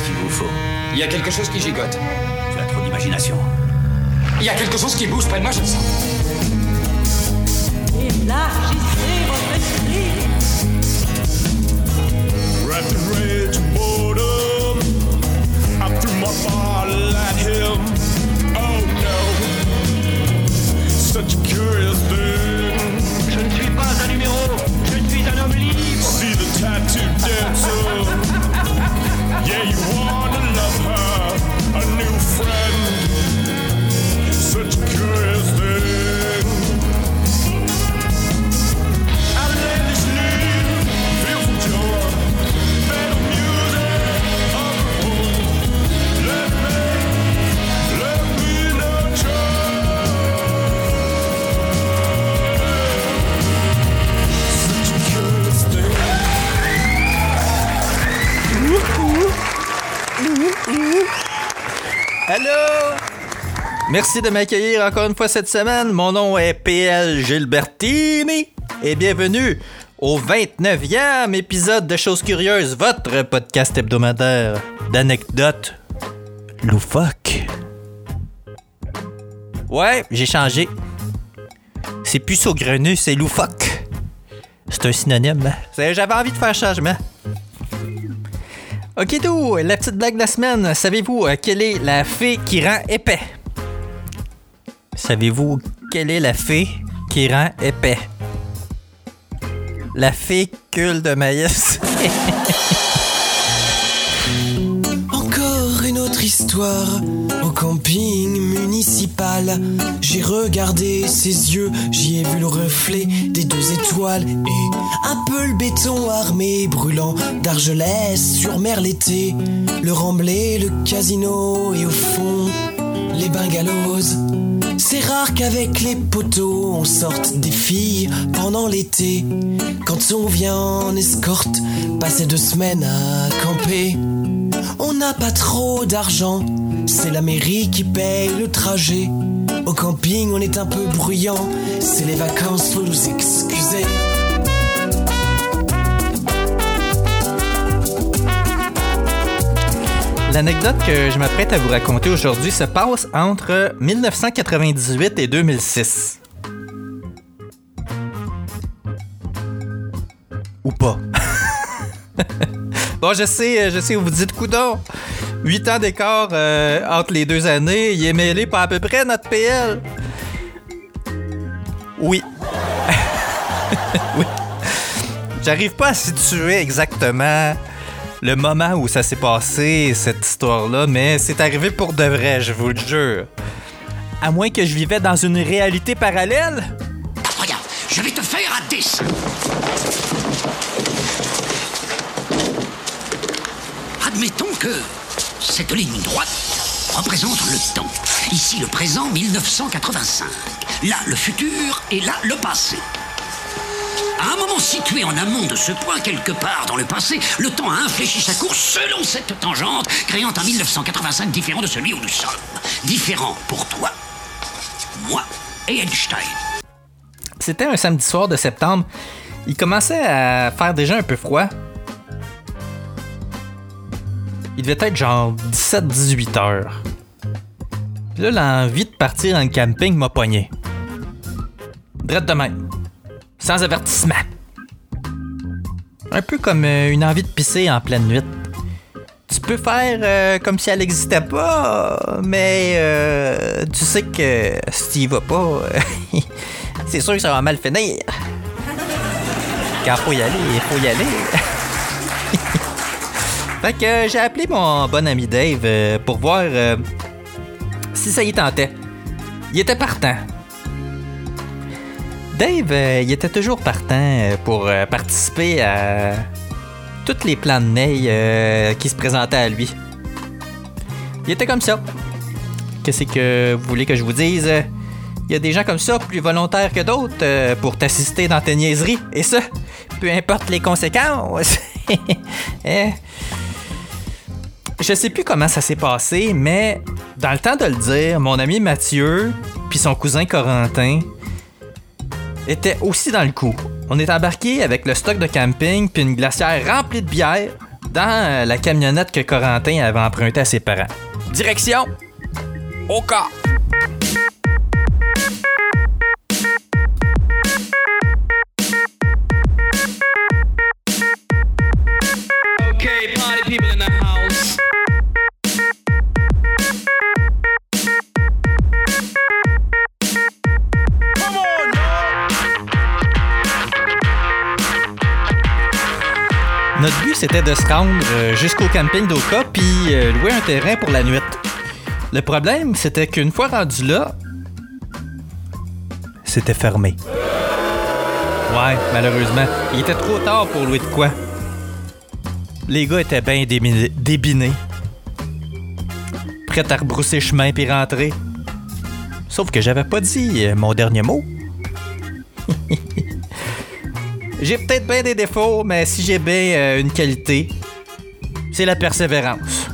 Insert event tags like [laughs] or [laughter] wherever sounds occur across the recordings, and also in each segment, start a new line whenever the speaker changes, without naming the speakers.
Qu'est-ce qu'il vous faut
Il y a quelque chose qui gigote.
Tu as trop d'imagination.
Il y a quelque chose qui bouge près de moi, je le sens.
Élargissez votre esprit.
In rage and boredom, I threw my bottle at him. Oh no, such a curious thing.
Je ne suis pas un numéro, je suis un homme libre.
See the tattoo dancer. Yeah, you wanna love her, a new friend. Such a curious thing.
Merci de m'accueillir encore une fois cette semaine. Mon nom est PL Gilbertini et bienvenue au 29e épisode de Choses Curieuses, votre podcast hebdomadaire d'anecdotes loufoques. Ouais, j'ai changé. C'est plus saugrenu, c'est loufoque. C'est un synonyme. hein? J'avais envie de faire changement. Ok, tout, la petite blague de la semaine. Savez-vous euh, quelle est la fée qui rend épais? Savez-vous quelle est la fée qui rend épais? La fécule de maïs. [laughs]
Encore une autre histoire au camping municipal. J'ai regardé ses yeux, j'y ai vu le reflet des deux étoiles et un peu le béton armé brûlant d'argelès sur mer l'été. Le remblai, le casino et au fond les bungalows. C'est rare qu'avec les poteaux on sorte des filles pendant l'été. Quand on vient en escorte, passer deux semaines à camper. On n'a pas trop d'argent, c'est la mairie qui paye le trajet. Au camping, on est un peu bruyant, c'est les vacances, faut nous excuser.
L'anecdote que je m'apprête à vous raconter aujourd'hui se passe entre 1998 et 2006. Ou pas. [laughs] bon, je sais, je sais, vous dites coudon. 8 ans d'écart euh, entre les deux années, il est mêlé pas à peu près notre PL. Oui. [laughs] oui. J'arrive pas à situer exactement le moment où ça s'est passé, cette histoire-là, mais c'est arrivé pour de vrai, je vous le jure. À moins que je vivais dans une réalité parallèle.
Regarde, je vais te faire un dessin. Admettons que cette ligne droite représente le temps. Ici le présent 1985. Là le futur et là le passé. À un moment situé en amont de ce point, quelque part dans le passé, le temps a infléchi sa course selon cette tangente, créant un 1985 différent de celui où nous sommes. Différent pour toi, moi et Einstein.
C'était un samedi soir de septembre. Il commençait à faire déjà un peu froid. Il devait être genre 17-18 heures. Puis là, l'envie de partir en camping m'a pogné. Drette de même. Sans avertissement. Un peu comme euh, une envie de pisser en pleine nuit. Tu peux faire euh, comme si elle n'existait pas, mais euh, tu sais que si tu y vas pas, euh, [laughs] c'est sûr que ça va mal finir. Quand faut y aller, il faut y aller. [laughs] fait que j'ai appelé mon bon ami Dave pour voir si ça y tentait. Il était partant. Dave, euh, il était toujours partant euh, pour euh, participer à tous les plans de Ney qui se présentaient à lui. Il était comme ça. Qu'est-ce que vous voulez que je vous dise? Il y a des gens comme ça, plus volontaires que d'autres, pour t'assister dans tes niaiseries. Et ça, peu importe les conséquences. [laughs] Eh. Je sais plus comment ça s'est passé, mais dans le temps de le dire, mon ami Mathieu puis son cousin Corentin étaient aussi dans le coup. On est embarqué avec le stock de camping puis une glacière remplie de bière dans euh, la camionnette que Corentin avait empruntée à ses parents. Direction au c'était de se rendre euh, jusqu'au camping d'Oka puis euh, louer un terrain pour la nuit. Le problème, c'était qu'une fois rendu là, c'était fermé. Ouais, malheureusement. Il était trop tard pour louer de quoi. Les gars étaient bien débinés. Prêts à rebrousser chemin puis rentrer. Sauf que j'avais pas dit euh, mon dernier mot. J'ai peut-être bien des défauts, mais si j'ai bien euh, une qualité, c'est la persévérance.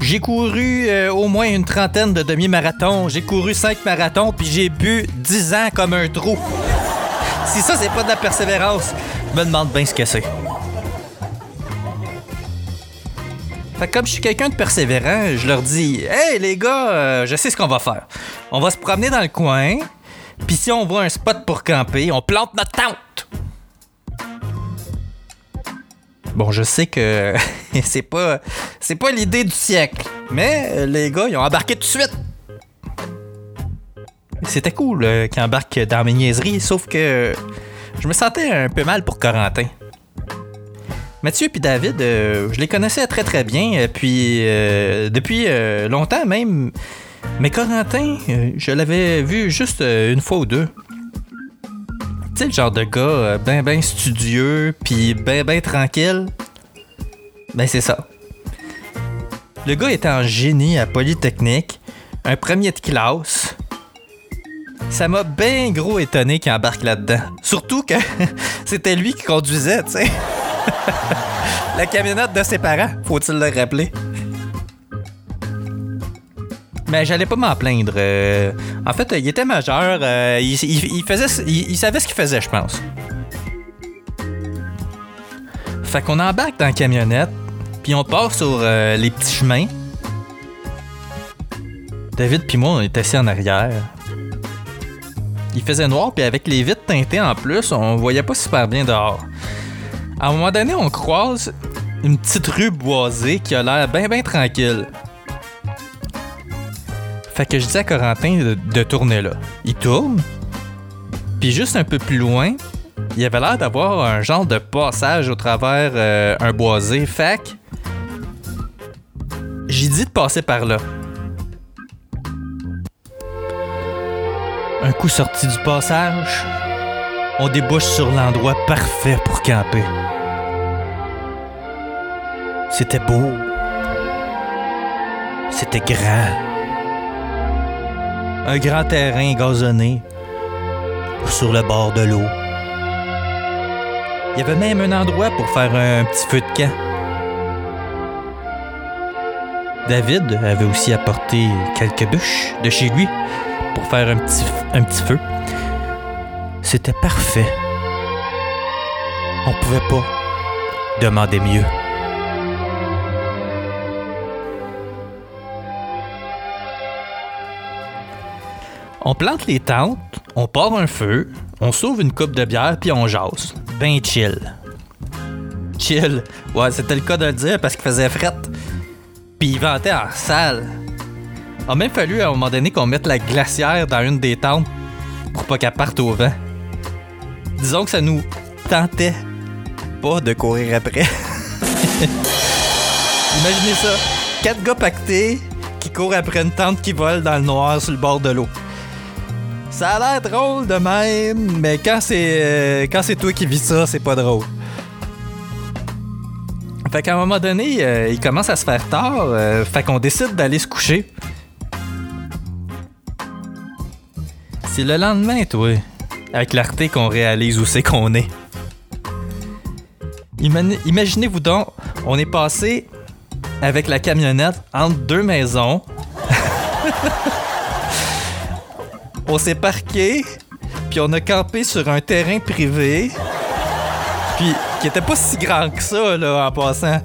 J'ai couru euh, au moins une trentaine de demi-marathons, j'ai couru cinq marathons, puis j'ai bu 10 ans comme un trou. Si ça, c'est pas de la persévérance, je me demande bien ce que c'est. Fait que comme je suis quelqu'un de persévérant, je leur dis Hey les gars, euh, je sais ce qu'on va faire. On va se promener dans le coin, puis si on voit un spot pour camper, on plante notre tente. Bon, je sais que [laughs] c'est pas c'est pas l'idée du siècle, mais euh, les gars, ils ont embarqué tout de suite. C'était cool euh, qu'ils embarquent dans mes niaiseries, sauf que je me sentais un peu mal pour Corentin. Mathieu et David, euh, je les connaissais très très bien, euh, puis euh, depuis euh, longtemps même. Mais Corentin, euh, je l'avais vu juste euh, une fois ou deux. Tu sais, le genre de gars euh, ben ben studieux, puis ben ben tranquille. Ben c'est ça. Le gars était en génie à Polytechnique, un premier de classe. Ça m'a bien gros étonné qu'il embarque là-dedans. Surtout que [laughs] c'était lui qui conduisait, tu sais. [laughs] La camionnette de ses parents, faut-il le rappeler. Mais j'allais pas m'en plaindre. euh, en fait, il était majeur. euh, il, faisait, il savait ce qu'il faisait, je pense. Fait qu'on embarque dans la camionnette, puis on part sur euh, les petits chemins. David puis moi, on est assis en arrière. Il faisait noir, puis avec les vitres teintées en plus, on voyait pas super bien dehors. À un moment donné, on croise une petite rue boisée qui a l'air bien bien tranquille. Fait que je dis à Corentin de, tourner là. Il tourne. Puis juste un peu plus loin, il avait l'air d'avoir un genre de passage au travers euh, un boisé. Fait j'ai dit de passer par là. Un coup sorti du passage, on débouche sur l'endroit parfait pour camper. C'était beau. C'était grand. Un grand terrain gazonné sur le bord de l'eau. Il y avait même un endroit pour faire un petit feu de camp. David avait aussi apporté quelques bûches de chez lui pour faire un petit, feu. C'était parfait. On pouvait pas demander mieux. On plante les tentes, on part un feu, on sauve une coupe de bière puis on jase. Ben chill. Chill. Ouais, c'était le cas de le dire parce qu'il faisait fret. Puis il ventait en salle. A même fallu à un moment donné qu'on mette la glacière dans une des tentes pour pas qu'elle parte au vent. Disons que ça nous tentait pas de courir après. [laughs] Imaginez ça. Quatre gars pactés qui courent après une tente qui vole dans le noir sur le bord de l'eau. Ça a l'air drôle de même, mais quand c'est euh, quand c'est toi qui vis ça, c'est pas drôle. Fait qu'à un moment donné, euh, il commence à se faire tard, euh, fait qu'on décide d'aller se coucher. C'est le lendemain, toi, avec clarté qu'on réalise où c'est qu'on est. Imaginez-vous donc, on est passé avec la camionnette entre deux maisons. [laughs] on s'est parqué, puis on a campé sur un terrain privé. Puis, qui était pas si grand que ça, là, en passant.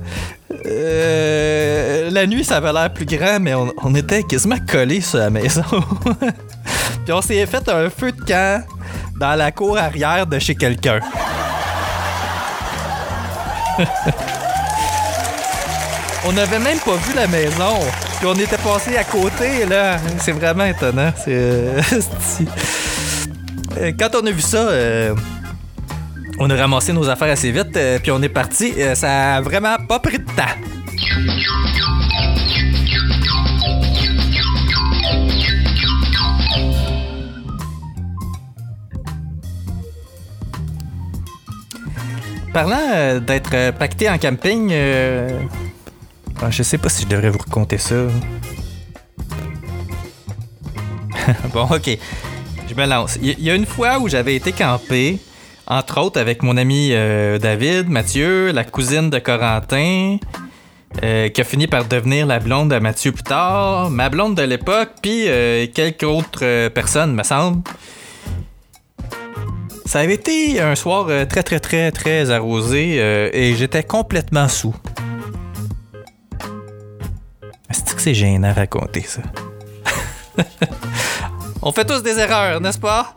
Euh, la nuit, ça avait l'air plus grand, mais on, on était quasiment collés sur la maison. [laughs] Puis on s'est fait un feu de camp dans la cour arrière de chez quelqu'un. [laughs] on n'avait même pas vu la maison. Puis on était passé à côté, là. C'est vraiment étonnant. C'est. [laughs] euh, Quand on a vu ça, euh, on a ramassé nos affaires assez vite, euh, puis on est parti. Euh, ça a vraiment pas pris de temps. Parlant d'être pacté en camping, je sais pas si je devrais vous raconter ça. [laughs] bon, ok. Je me lance. Il y- a une fois où j'avais été camper, entre autres avec mon ami euh, David, Mathieu, la cousine de Corentin, euh, qui a fini par devenir la blonde de Mathieu plus tard, ma blonde de l'époque, puis euh, quelques autres personnes, me semble. Ça avait été un soir très très très très arrosé et j'étais complètement sous. C'est gênant à raconter ça? [laughs] On fait tous des erreurs, n'est-ce pas?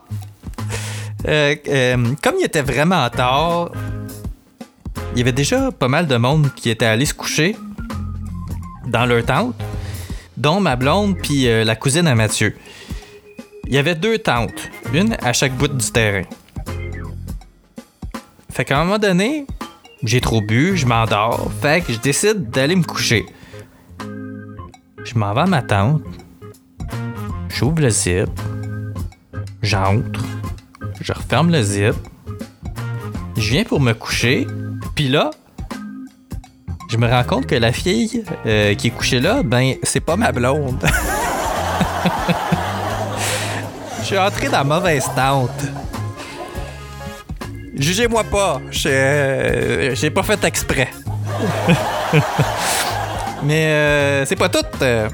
Euh, euh, comme il était vraiment tard, il y avait déjà pas mal de monde qui était allé se coucher dans leur tente, dont ma blonde puis euh, la cousine à Mathieu. Il y avait deux tentes, une à chaque bout du terrain. Fait qu'à un moment donné, j'ai trop bu, je m'endors, fait que je décide d'aller me coucher. Je m'en vais à ma tente, j'ouvre le zip, j'entre, je referme le zip, je viens pour me coucher, puis là, je me rends compte que la fille euh, qui est couchée là, ben, c'est pas ma blonde. [laughs] Je suis entré dans mauvaise tente. Jugez-moi pas, euh, j'ai pas fait exprès. [laughs] Mais euh, c'est pas tout. euh.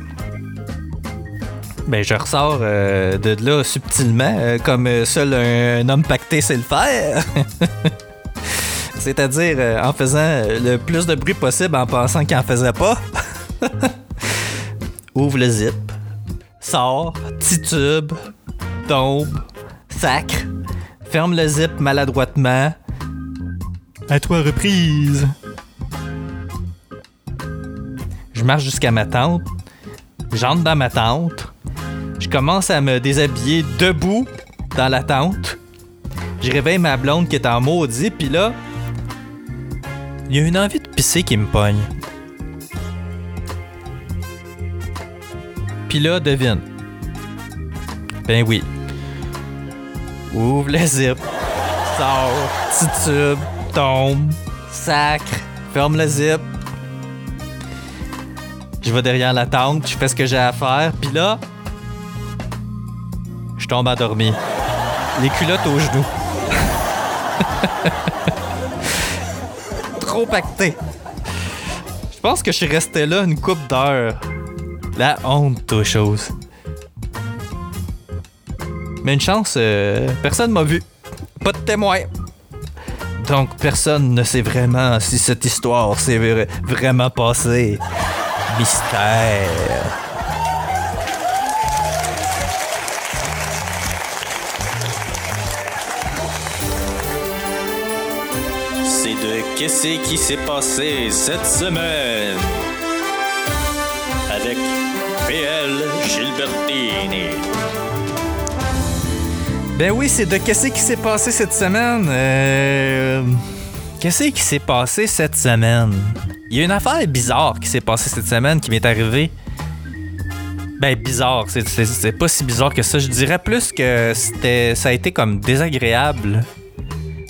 Ben, je ressors euh, de là subtilement, euh, comme seul un, homme pacté sait le faire. [laughs] C'est-à-dire en faisant le plus de bruit possible en pensant qu'il en faisait pas. [laughs] Ouvre le zip, sort, titube, tombe, sacre, ferme le zip maladroitement. À trois reprises. Je marche jusqu'à ma tente. J'entre dans ma tente. Je commence à me déshabiller debout dans la tente. Je réveille ma blonde qui est en maudit, puis là, il y a une envie de pisser qui me pogne. Puis là, devine. Ben oui. Ouvre le zip. Sors. Titube. Tombe. Sacre. Ferme le zip. Je vais derrière la tente, je fais ce que j'ai à faire, puis là, je tombe endormi. Les culottes aux genoux. [laughs] Trop pacté. Je pense que je suis resté là une coupe d'heures. La honte aux choses. Mais une chance, euh, personne m'a vu. Pas de témoin. Donc personne ne sait vraiment si cette histoire s'est vra- vraiment passée. Mystère.
C'est de Qu'est-ce qui s'est passé cette semaine? Avec PL Gilbertini.
Ben oui, c'est de qu'est-ce qui s'est passé cette semaine. Euh... Qu'est-ce qui s'est passé cette semaine? Il y a une affaire bizarre qui s'est passée cette semaine qui m'est arrivée. Ben bizarre, c'est- pas si bizarre que ça. Je dirais plus que ça a été comme désagréable,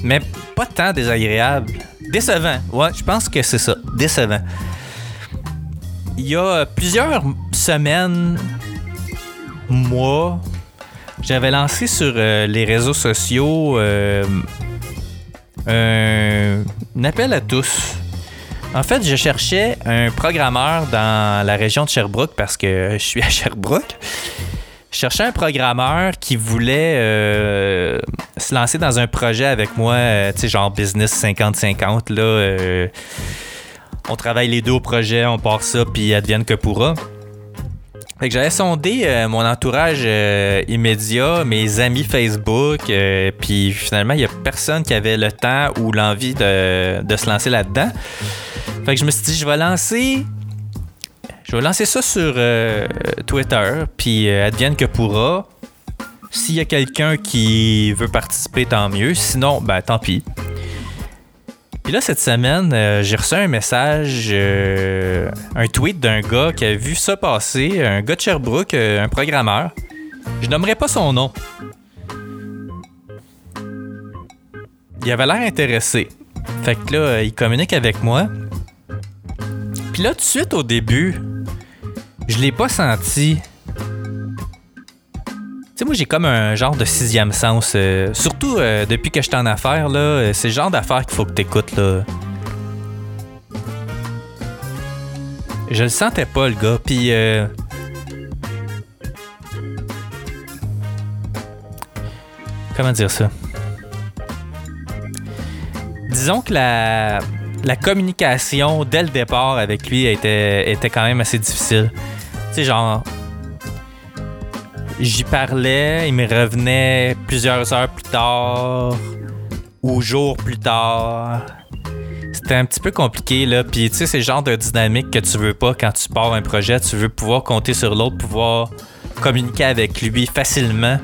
mais pas tant désagréable. Décevant. Ouais, je pense que c'est ça. Décevant. Il y a plusieurs semaines, mois, j'avais lancé sur euh, les réseaux sociaux euh, un, un appel à tous. En fait, je cherchais un programmeur dans la région de Sherbrooke parce que je suis à [laughs] Sherbrooke. Je cherchais un programmeur qui voulait euh, se lancer dans un projet avec moi, euh, tu sais, genre business 50-50. Là, euh, on travaille les deux au projet, on part ça, puis advienne que pourra. Fait que j'avais sondé euh, mon entourage euh, immédiat, mes amis Facebook, euh, puis finalement, il n'y a personne qui avait le temps ou l'envie de, se lancer là-dedans. Fait que je me suis dit, je vais lancer. Je vais lancer ça sur Twitter, puis advienne que pourra. S'il y a quelqu'un qui veut participer, tant mieux. Sinon, ben tant pis. Puis là, cette semaine, euh, j'ai reçu un message, euh, un tweet d'un gars qui a vu ça passer, un gars de Sherbrooke, euh, un programmeur. Je nommerai pas son nom. Il avait l'air intéressé. Fait que là, il communique avec moi. Puis là, tout de suite au début, je l'ai pas senti. Sais, moi, j'ai comme un genre de sixième sens. euh, surtout euh, depuis que je suis en affaires, là, euh, c'est le genre d'affaires qu'il faut que t'écoutes, là. Je le sentais pas, le gars. Puis. euh, Comment dire ça? Disons que la, la communication dès le départ avec lui était, était quand même assez difficile. Tu sais, genre, J'y parlais, il me revenait plusieurs heures plus tard ou jours plus tard. C'était un petit peu compliqué, là. Puis, tu sais, c'est le genre de dynamique que tu veux pas quand tu pars un projet. Tu veux pouvoir compter sur l'autre, pouvoir communiquer avec lui facilement.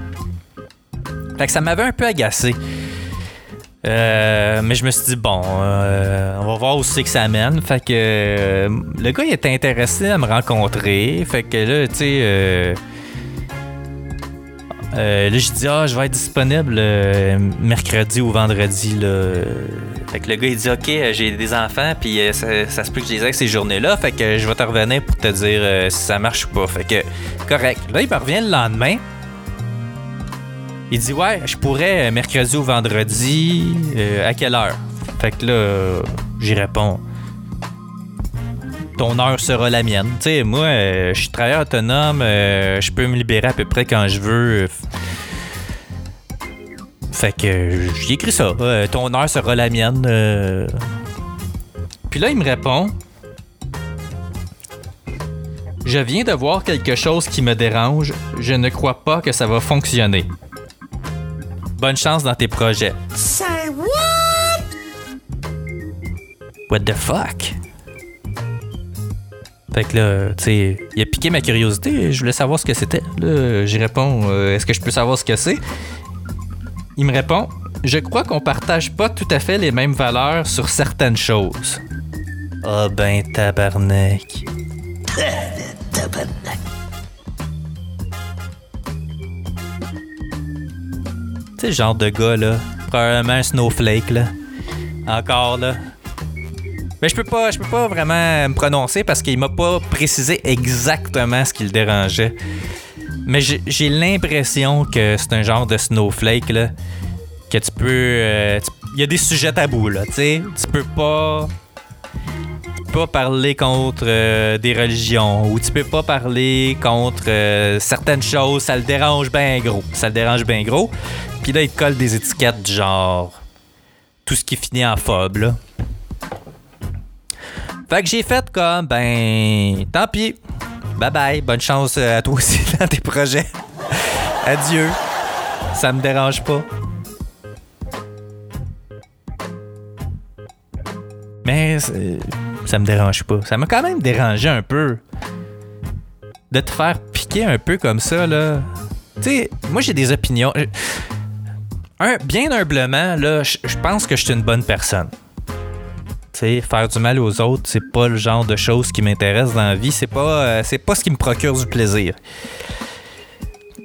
Fait que ça m'avait un peu agacé. Euh, mais je me suis dit, bon, euh, on va voir où c'est que ça mène. Fait que euh, le gars, il était intéressé à me rencontrer. Fait que là, tu sais. Euh, là, je dis, ah, je vais être disponible euh, mercredi ou vendredi. Là. Fait que le gars, il dit, OK, euh, j'ai des enfants, puis ça, se peut que je les aille ces journées-là. Fait que je vais te revenir pour te dire si ça marche ou pas. Fait que, correct. Là, il me revient le lendemain. Il dit, ouais, je pourrais mercredi ou vendredi. à quelle heure? Fait que là, j'y réponds. Ton heure sera la mienne. Tu sais, moi, euh, je suis travailleur autonome, euh, je peux me libérer à peu près quand je veux. Fait que euh, j'ai écrit ça. euh, ton heure sera la mienne. Puis là, il me répond. Je viens de voir quelque chose qui me dérange. Je ne crois pas que ça va fonctionner. Bonne chance dans tes projets.
Say what?
What the fuck? Fait que là, tu sais, il a piqué ma curiosité. Je voulais savoir ce que c'était. Là, j'y réponds euh, Est-ce que je peux savoir ce que c'est? Il me répond Je crois qu'on partage pas tout à fait les mêmes valeurs sur certaines choses. Ah ben, tabarnak. Tu sais, genre de gars, là. Probablement un snowflake, là. Encore, là. Mais je peux pas, je peux pas vraiment me prononcer parce qu'il m'a pas précisé exactement ce qui le dérangeait. Mais j'ai l'impression que c'est un genre de snowflake là que tu peux, euh, il y a des sujets tabous là, tu sais, tu peux pas pas parler contre euh, des religions ou tu peux pas parler contre euh, certaines choses, ça le dérange bien gros, ça le dérange bien gros. Puis là il colle des étiquettes genre tout ce qui finit en phobe là. Fait que j'ai fait comme, ben, tant pis. Bye bye. Bonne chance euh, à toi aussi [laughs] dans tes projets. Adieu. Ça me dérange pas. Mais ça me dérange pas. Ça m'a quand même dérangé un peu. De te faire piquer un peu comme ça, là. Tu sais, moi j'ai des opinions. Euh, Un, bien humblement, là, je pense que je suis une bonne personne. Tu sais, faire du mal aux autres, c'est pas le genre de choses qui m'intéresse dans la vie. C'est pas, euh, c'est pas ce qui me procure du plaisir.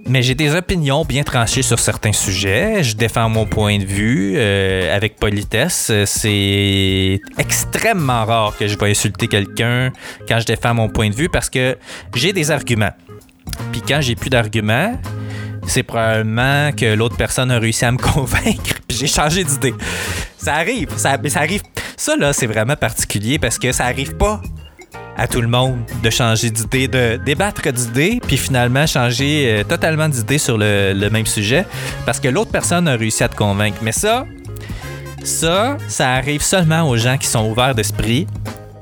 Mais j'ai des opinions bien tranchées sur certains sujets. Je défends mon point de vue euh, avec politesse. C'est extrêmement rare que je vais insulter quelqu'un quand je défends mon point de vue parce que j'ai des arguments. Puis quand j'ai plus d'arguments, c'est probablement que l'autre personne a réussi à me [laughs] convaincre. J'ai changé d'idée. Ça arrive, ça, ça arrive. Ça là, c'est vraiment particulier parce que ça arrive pas à tout le monde de changer d'idée, de débattre d'idées, puis finalement changer euh, totalement d'idée sur le, même sujet, parce que l'autre personne a réussi à te convaincre. Mais ça, ça, ça arrive seulement aux gens qui sont ouverts d'esprit,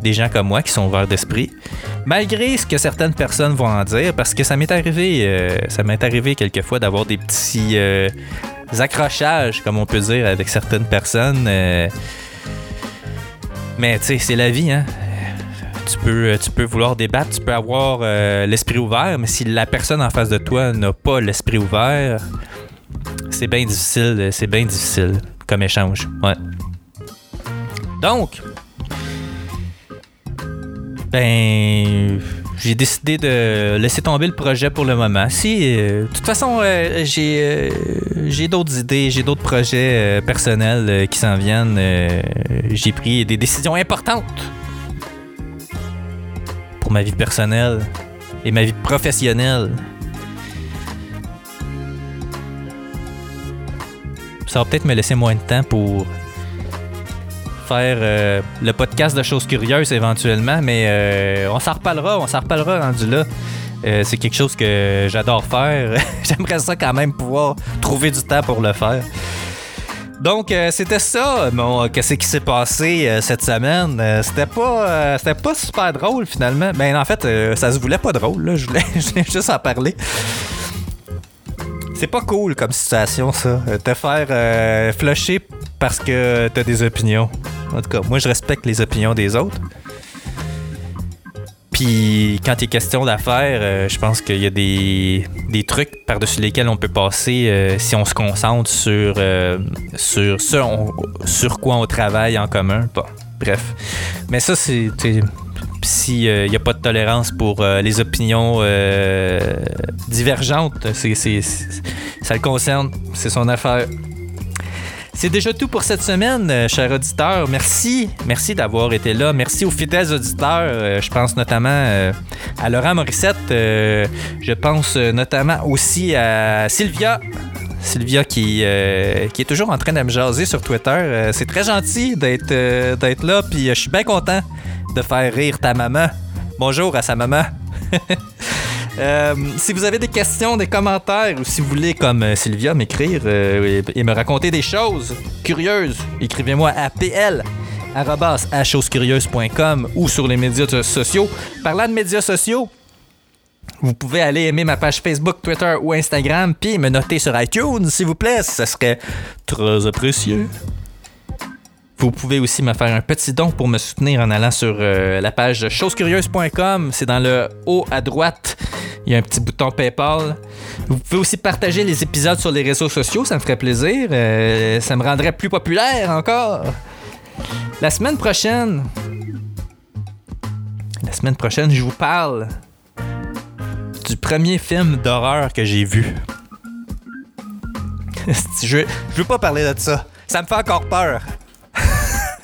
des gens comme moi qui sont ouverts d'esprit, malgré ce que certaines personnes vont en dire, parce que ça m'est arrivé, euh, ça m'est arrivé quelquefois d'avoir des petits euh, accrochages, comme on peut dire, avec certaines personnes. Euh. mais tu sais, c'est la vie, hein. Tu peux, tu peux vouloir débattre, tu peux avoir euh, l'esprit ouvert, mais si la personne en face de toi n'a pas l'esprit ouvert, c'est bien difficile, c'est bien difficile comme échange. Ouais. Donc, ben, j'ai décidé de laisser tomber le projet pour le moment. Si, euh, de toute façon, euh, j'ai euh, j'ai d'autres idées, j'ai d'autres projets personnels qui s'en viennent. J'ai pris des décisions importantes pour ma vie personnelle et ma vie professionnelle. Ça va peut-être me laisser moins de temps pour faire euh, le podcast de choses curieuses éventuellement, mais euh, on s'en reparlera, on s'en reparlera rendu là. Euh, c'est quelque chose que j'adore faire. [laughs] J'aimerais ça quand même pouvoir trouver du temps pour le faire. Donc c'était ça, bon, qu'est-ce qui s'est passé cette semaine. C'était pas c'était pas super drôle finalement. Ben en fait, ça se voulait pas drôle, là. je voulais, [laughs] je voulais juste en parler. C'est pas cool comme situation, ça. Te faire flusher parce que t'as des opinions. En tout cas, moi, je respecte les opinions des autres. Puis, quand il est question d'affaires, euh, je pense qu'il y a des, des trucs par-dessus lesquels on peut passer euh, si on se concentre sur, euh, sur ce sur quoi on travaille en commun. Bon, bref. Mais ça, c'est. S'il n'y a pas de tolérance pour les opinions divergentes, ça le concerne. C'est son affaire. C'est déjà tout pour cette semaine, euh, chers auditeurs. Merci. Merci d'avoir été là. Merci aux fidèles auditeurs. Euh, je pense notamment euh, à Laurent Morissette. Je pense notamment aussi à Sylvia. Sylvia qui, est toujours en train de me jaser sur Twitter. C'est très gentil d'être d'être là. Puis je suis bien content de faire rire ta maman. Bonjour à sa maman. [laughs] Euh, si vous avez des questions, des commentaires ou si vous voulez, comme euh, Sylvia, m'écrire euh, et, me raconter des choses curieuses, écrivez-moi à pl ou sur les médias sociaux. Parlant de médias sociaux, vous pouvez aller aimer ma page Facebook, Twitter ou Instagram, puis me noter sur iTunes, s'il vous plaît. Ce serait très apprécié. Vous pouvez aussi me faire un petit don pour me soutenir en allant sur euh, la page chosescurieuses.com. C'est dans le haut à droite. Il y a un petit bouton PayPal. Vous pouvez aussi partager les épisodes sur les réseaux sociaux, ça me ferait plaisir. Euh, ça me rendrait plus populaire encore. La semaine prochaine, la semaine prochaine, je vous parle du premier film d'horreur que j'ai vu. [laughs] je, je veux pas parler de ça. Ça me fait encore peur.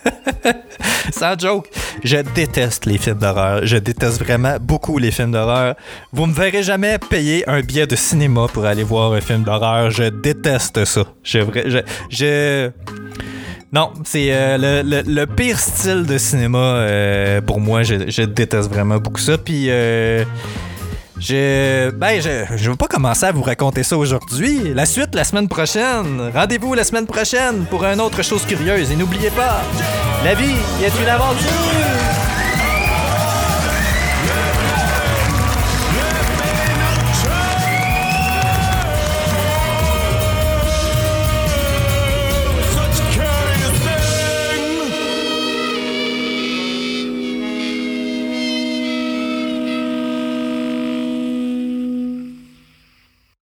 [laughs] Sans joke, je déteste les films d'horreur. Je déteste vraiment beaucoup les films d'horreur. Vous me verrez jamais payer un billet de cinéma pour aller voir un film d'horreur. Je déteste ça. Je, je, non, c'est euh, le, le- pire style de cinéma euh, pour moi. Je, je déteste vraiment beaucoup ça. Puis euh, je, ben, je, je veux pas commencer à vous raconter ça aujourd'hui. La suite la semaine prochaine. Rendez-vous la semaine prochaine pour un autre chose curieuse. Et n'oubliez pas, la vie est une aventure.